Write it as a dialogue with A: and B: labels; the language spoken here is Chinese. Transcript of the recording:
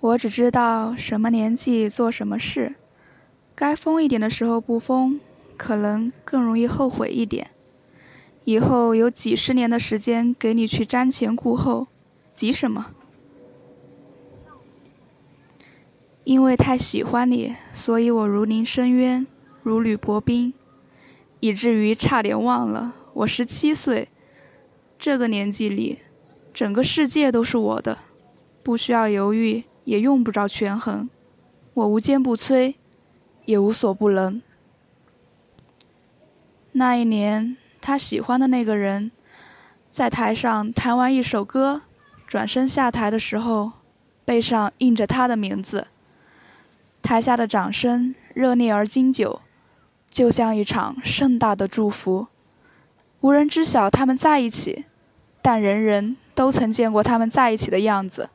A: 我只知道什么年纪做什么事，该疯一点的时候不疯，可能更容易后悔一点。以后有几十年的时间给你去瞻前顾后，急什么？因为太喜欢你，所以我如临深渊，如履薄冰，以至于差点忘了我十七岁。这个年纪里，整个世界都是我的，不需要犹豫。也用不着权衡，我无坚不摧，也无所不能。那一年，他喜欢的那个人，在台上弹完一首歌，转身下台的时候，背上印着他的名字。台下的掌声热烈而经久，就像一场盛大的祝福。无人知晓他们在一起，但人人都曾见过他们在一起的样子。